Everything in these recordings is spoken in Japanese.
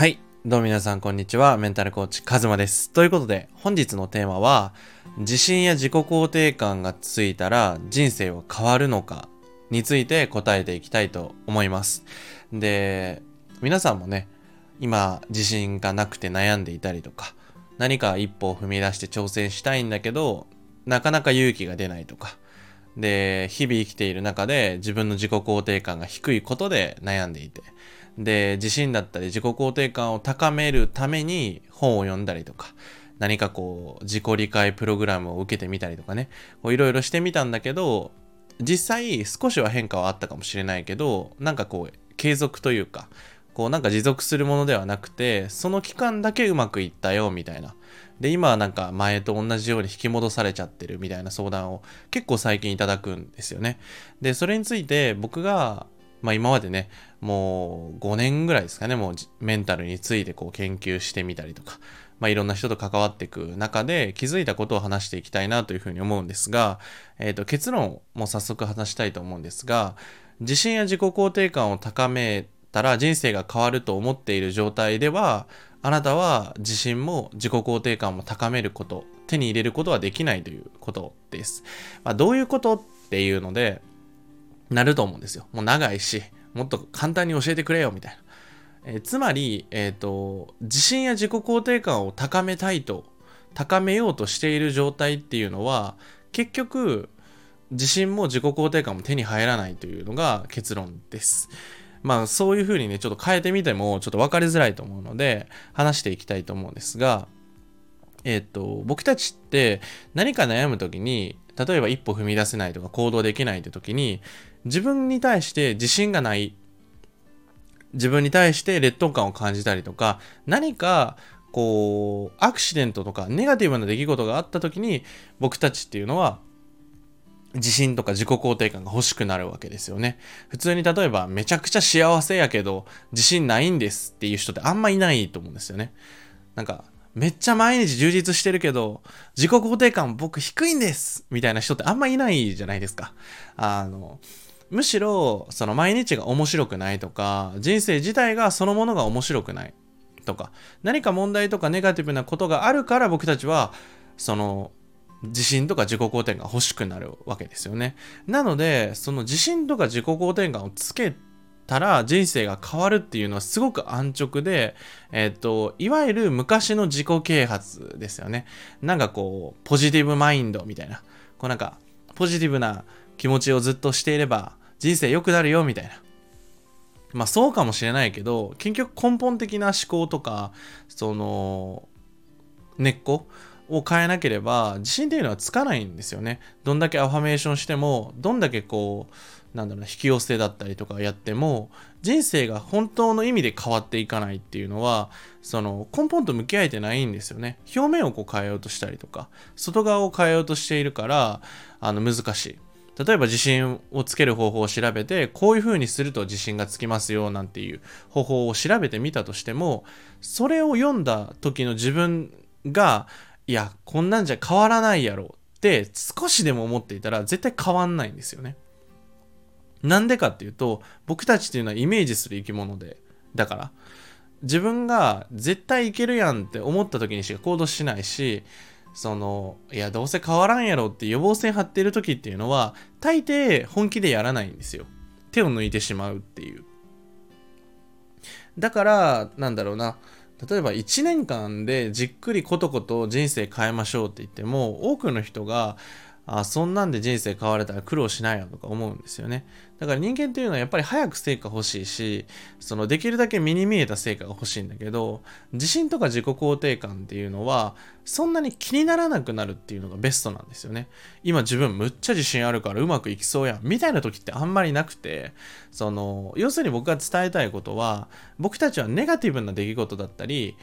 はい。どうも皆さん、こんにちは。メンタルコーチ、カズマです。ということで、本日のテーマは、自信や自己肯定感がついたら人生は変わるのかについて答えていきたいと思います。で、皆さんもね、今、自信がなくて悩んでいたりとか、何か一歩を踏み出して挑戦したいんだけど、なかなか勇気が出ないとか、で、日々生きている中で自分の自己肯定感が低いことで悩んでいて、で、自信だったり自己肯定感を高めるために本を読んだりとか、何かこう、自己理解プログラムを受けてみたりとかね、いろいろしてみたんだけど、実際少しは変化はあったかもしれないけど、なんかこう、継続というか、こうなんか持続するものではなくて、その期間だけうまくいったよ、みたいな。で、今はなんか前と同じように引き戻されちゃってるみたいな相談を結構最近いただくんですよね。で、それについて僕が、まあ今までね、もう5年ぐらいですかね、もうメンタルについてこう研究してみたりとか、まあいろんな人と関わっていく中で気づいたことを話していきたいなというふうに思うんですが、えっ、と結論も早速話したいと思うんですが、自信や自己肯定感を高めたら人生が変わると思っている状態では、あなたは自信も自己肯定感も高めること、手に入れることはできないということです。まあ、どういうことっていうので、なると思うんですよ。もう長いし、もっと簡単に教えてくれよ、みたいな。えーつまり、えっ、と、自信や自己肯定感を高めたいと、高めようとしている状態っていうのは、結局、自信も自己肯定感も手に入らないというのが結論です。まあそういうふうにね、ちょっと変えてみてもちょっと分かりづらいと思うので、話していきたいと思うんですが、えっ、と、僕たちって何か悩むときに、例えば一歩踏み出せないとか行動できないって時に、自分に対して自信がない、自分に対して劣等感を感じたりとか、何かこう、アクシデントとかネガティブな出来事があった時に、僕たちっていうのは、自信とか自己肯定感が欲しくなるわけですよね。普通に例えばめちゃくちゃ幸せやけど自信ないんですっていう人ってあんまいないと思うんですよね。なんかめっちゃ毎日充実してるけど自己肯定感僕低いんですみたいな人ってあんまいないじゃないですか。あの、むしろその毎日が面白くないとか人生自体がそのものが面白くないとか何か問題とかネガティブなことがあるから僕たちはその自信とか自己肯定感欲しくなるわけですよね。なので、その自信とか自己肯定感をつけたら人生が変わるっていうのはすごく安直で、えっ、と、いわゆる昔の自己啓発ですよね。なんかこう、ポジティブマインドみたいな。こうなんか、ポジティブな気持ちをずっとしていれば人生良くなるよみたいな。まあそうかもしれないけど、結局根本的な思考とか、その、根っこを変えなければ自信っていうのはつかないんですよね。どんだけアファメーションしても、どんだけこう、なんだろうな、引き寄せだったりとかやっても、人生が本当の意味で変わっていかないっていうのは、その根本と向き合えてないんですよね。表面をこう変えようとしたりとか、外側を変えようとしているから、あの難しい。例えば自信をつける方法を調べて、こういう風にすると自信がつきますよなんていう方法を調べてみたとしても、それを読んだ時の自分が、いや、こんなんじゃ変わらないやろって少しでも思っていたら絶対変わんないんですよね。なんでかっていうと、僕たちっていうのはイメージする生き物で、だから、自分が絶対いけるやんって思った時にしか行動しないし、その、いや、どうせ変わらんやろって予防線張ってる時っていうのは、大抵本気でやらないんですよ。手を抜いてしまうっていう。だから、なんだろうな、例えば1年間でじっくりコトコト人生変えましょうって言っても多くの人があそんなんで人生変われたら苦労しないよとか思うんですよね。だから人間っていうのはやっぱり早く成果欲しいしそのできるだけ目に見えた成果が欲しいんだけど自信とか自己肯定感っていうのはそんなに気にならなくなるっていうのがベストなんですよね。今自分むっちゃ自信あるからうまくいきそうやんみたいな時ってあんまりなくてその要するに僕が伝えたいことは僕たちはネガティブな出来事だったり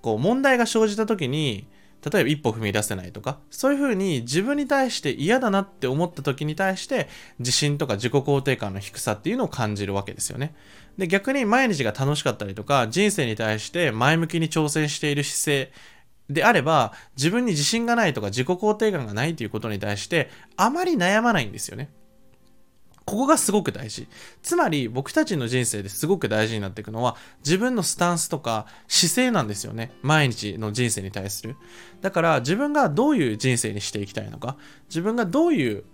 こう問題が生じた時に例えば一歩踏み出せないとかそういうふうに自分に対して嫌だなって思った時に対して自信とか自己肯定感の低さっていうのを感じるわけですよね。で逆に毎日が楽しかったりとか人生に対して前向きに挑戦している姿勢であれば自分に自信がないとか自己肯定感がないということに対してあまり悩まないんですよね。ここがすごく大事。つまり僕たちの人生ですごく大事になっていくのは自分のスタンスとか姿勢なんですよね。毎日の人生に対する。だから自分がどういう人生にしていきたいのか、自分がどういう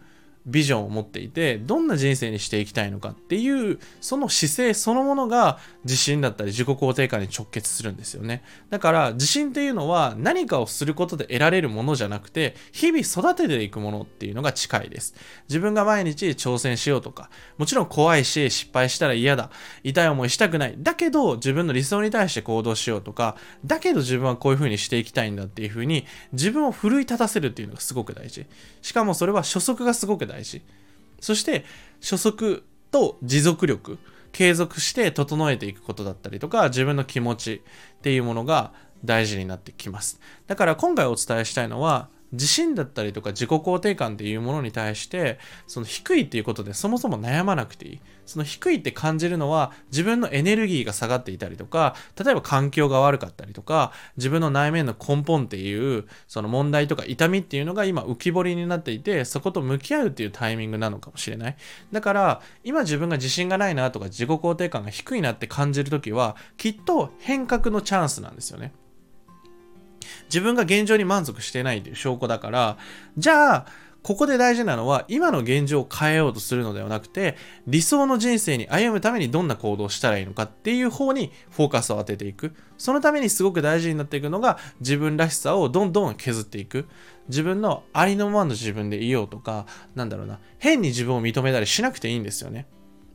ビジョンを持っていてどんな人生にしていきたいのかっていうその姿勢そのものが自信だったり自己肯定感に直結するんですよね。だから自信っていうのは何かをすることで得られるものじゃなくて日々育てていくものっていうのが近いです。自分が毎日挑戦しようとかもちろん怖いし失敗したら嫌だ痛い思いしたくないだけど自分の理想に対して行動しようとかだけど自分はこういう風にしていきたいんだっていう風に自分を奮い立たせるっていうのがすごく大事。しかもそれは初速がすごく大事。大事。そして初速と持続力、継続して整えていくことだったりとか、自分の気持ちっていうものが大事になってきます。だから今回お伝えしたいのは、自信だったりとか自己肯定感っていうものに対してその低いっていうことでそもそも悩まなくていい。その低いって感じるのは自分のエネルギーが下がっていたりとか例えば環境が悪かったりとか自分の内面の根本っていうその問題とか痛みっていうのが今浮き彫りになっていてそこと向き合うっていうタイミングなのかもしれない。だから今自分が自信がないなとか自己肯定感が低いなって感じる時はきっと変革のチャンスなんですよね。自分が現状に満足してないという証拠だから、じゃあ、ここで大事なのは、今の現状を変えようとするのではなくて、理想の人生に歩むためにどんな行動をしたらいいのかっていう方にフォーカスを当てていく。そのためにすごく大事になっていくのが、自分らしさをどんどん削っていく。自分のありのままの自分でいようとか、なんだろうな、変に自分を認めたりしなくていいんですよね。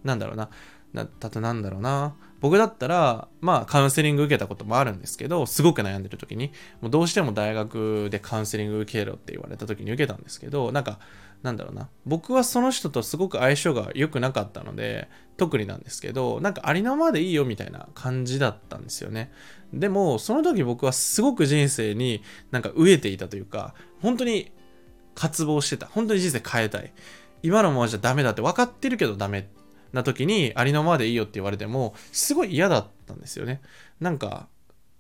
なんだろうな。なだとなんだろうな。僕だったら、まあ、カウンセリング受けたこともあるんですけど、すごく悩んでる時に、もうどうしても大学でカウンセリング受けろって言われた時に受けたんですけど、なんか、なんだろうな。僕はその人とすごく相性が良くなかったので、特になんですけど、なんかありのままでいいよみたいな感じだったんですよね。でも、その時僕はすごく人生になんか飢えていたというか、本当に渇望してた。本当に人生変えたい。今のままじゃダメだって分かってるけどダメってな時にありのままでいいよって言われてもすごい嫌だったんですよね。なんか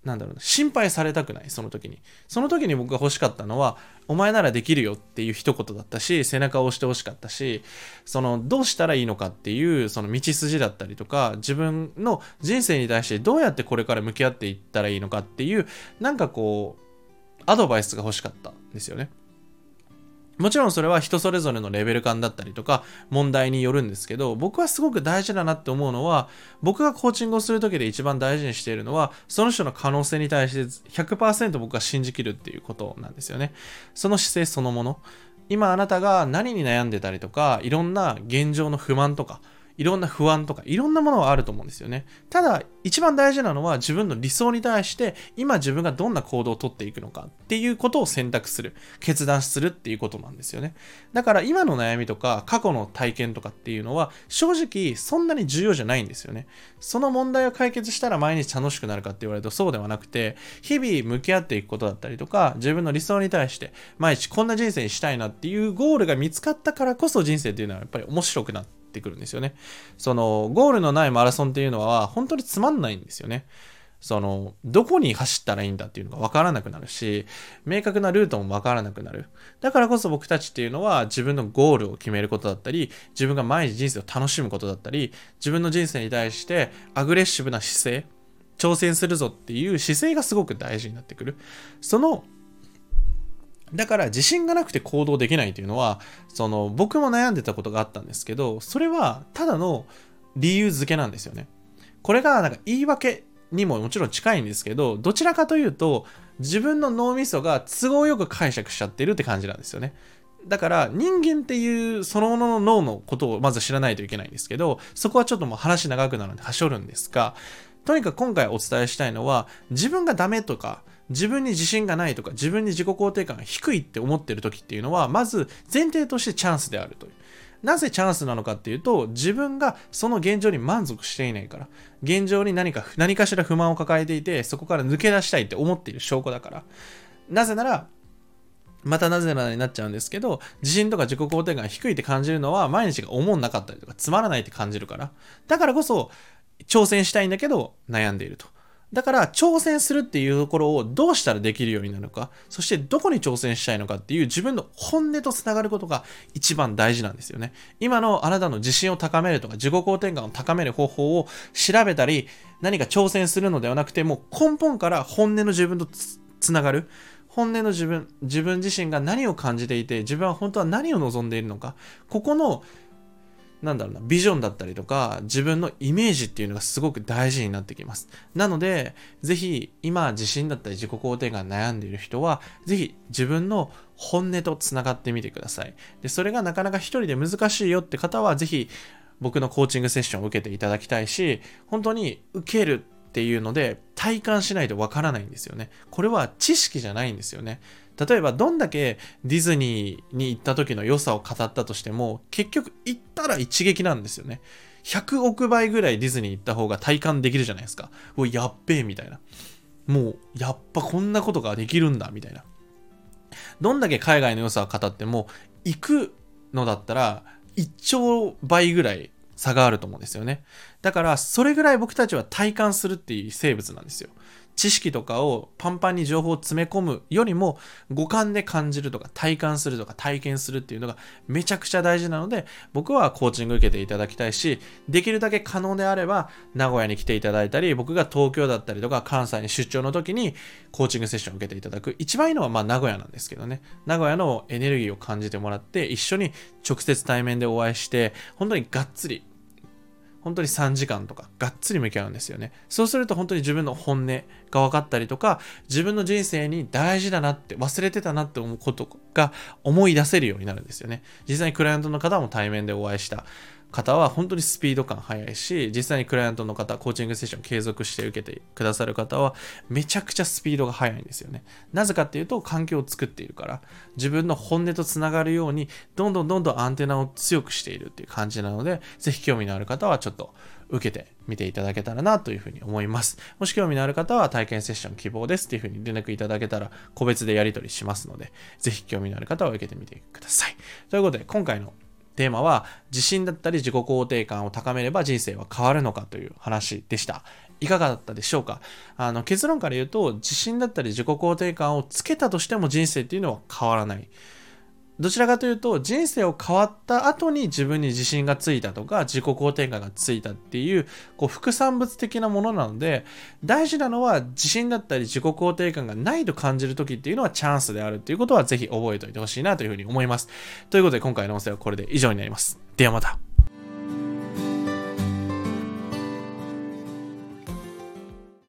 なんだろうな心配されたくないその時に。その時に僕が欲しかったのはお前ならできるよっていう一言だったし背中を押してほしかったしそのどうしたらいいのかっていうその道筋だったりとか自分の人生に対してどうやってこれから向き合っていったらいいのかっていうなんかこうアドバイスが欲しかったんですよね。もちろんそれは人それぞれのレベル感だったりとか問題によるんですけど僕はすごく大事だなって思うのは僕がコーチングをする時で一番大事にしているのはその人の可能性に対して100%僕は信じきるっていうことなんですよね。その姿勢そのもの。今あなたが何に悩んでたりとかいろんな現状の不満とかいろんな不安とかいろんなものはあると思うんですよね。ただ一番大事なのは自分の理想に対して今自分がどんな行動をとっていくのかっていうことを選択する、決断するっていうことなんですよね。だから今の悩みとか過去の体験とかっていうのは正直そんなに重要じゃないんですよね。その問題を解決したら毎日楽しくなるかって言われるとそうではなくて日々向き合っていくことだったりとか自分の理想に対して毎日こんな人生にしたいなっていうゴールが見つかったからこそ人生っていうのはやっぱり面白くなってってくるんですよね。その、ゴールのないマラソンっていうのは、本当につまんないんですよね。その、どこに走ったらいいんだっていうのが分からなくなるし、明確なルートも分からなくなる。だからこそ僕たちっていうのは自分のゴールを決めることだったり、自分が毎日人生を楽しむことだったり、自分の人生に対してアグレッシブな姿勢、挑戦するぞっていう姿勢がすごく大事になってくる。そのだから自信がなくて行動できないというのは、その僕も悩んでたことがあったんですけど、それはただの理由付けなんですよね。これがなんか言い訳にももちろん近いんですけど、どちらかというと、自分の脳みそが都合よく解釈しちゃってるって感じなんですよね。だから人間っていうそのものの脳のことをまず知らないといけないんですけど、そこはちょっともう話長くなるのではしょるんですが、とにかく今回お伝えしたいのは、自分がダメとか、自分に自信がないとか、自分に自己肯定感が低いって思ってる時っていうのは、まず前提としてチャンスであるという。なぜチャンスなのかっていうと、自分がその現状に満足していないから、現状に何か、何かしら不満を抱えていて、そこから抜け出したいって思っている証拠だから。なぜなら、またなぜならになっちゃうんですけど、自信とか自己肯定感が低いって感じるのは、毎日が思んなかったりとか、つまらないって感じるから。だからこそ、挑戦したいんだけど、悩んでいると。だから挑戦するっていうところをどうしたらできるようになるのか、そしてどこに挑戦したいのかっていう自分の本音とつながることが一番大事なんですよね。今のあなたの自信を高めるとか自己肯定感を高める方法を調べたり、何か挑戦するのではなくて、もう根本から本音の自分とつながる。本音の自分、自分自身が何を感じていて、自分は本当は何を望んでいるのか、ここのなんだろうな、ビジョンだったりとか、自分のイメージっていうのがすごく大事になってきます。なので、ぜひ、今、自信だったり自己肯定感悩んでいる人は、ぜひ、自分の本音と繋がってみてください。で、それがなかなか一人で難しいよって方は、ぜひ、僕のコーチングセッションを受けていただきたいし、本当に受けるっていうので、体感しないとわからないんですよね。これは知識じゃないんですよね。例えばどんだけディズニーに行った時の良さを語ったとしても結局行ったら一撃なんですよね。100億倍ぐらいディズニー行った方が体感できるじゃないですか。うやっべえみたいな。もうやっぱこんなことができるんだみたいな。どんだけ海外の良さを語っても行くのだったら1兆倍ぐらい差があると思うんですよね。だからそれぐらい僕たちは体感するっていう生物なんですよ。知識とかをパンパンに情報を詰め込むよりも五感で感じるとか体感するとか体験するっていうのがめちゃくちゃ大事なので僕はコーチング受けていただきたいしできるだけ可能であれば名古屋に来ていただいたり僕が東京だったりとか関西に出張の時にコーチングセッションを受けていただく。一番いいのはまあ名古屋なんですけどね。名古屋のエネルギーを感じてもらって一緒に直接対面でお会いして本当にがっつり本当に3時間とかがっつり向き合うんですよね。そうすると本当に自分の本音が分かったりとか、自分の人生に大事だなって忘れてたなって思うことが思い出せるようになるんですよね。実際にクライアントの方も対面でお会いした方は本当にスピード感速いし、実際にクライアントの方、コーチングセッション継続して受けてくださる方は、めちゃくちゃスピードが速いんですよね。なぜかっていうと、環境を作っているから、自分の本音とつながるように、どんどんどんどんアンテナを強くしているっていう感じなので、ぜひ興味のある方はちょっと受けてみていただけたらなというふうに思います。もし興味のある方は体験セッション希望ですっていうふうに連絡いただけたら個別でやり取りしますので、ぜひ興味のある方は受けてみてください。ということで、今回のテーマは自信だったり自己肯定感を高めれば人生は変わるのかという話でした。いかがだったでしょうか？あの結論から言うと自信だったり自己肯定感をつけたとしても人生っていうのは変わらない。どちらかというと人生を変わった後に自分に自信がついたとか自己肯定感がついたっていうこう副産物的なものなので大事なのは自信だったり自己肯定感がないと感じる時っていうのはチャンスであるっていうことはぜひ覚えておいてほしいなというふうに思います。ということで今回の音声はこれで以上になります。ではまた。